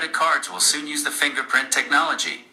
credit cards will soon use the fingerprint technology.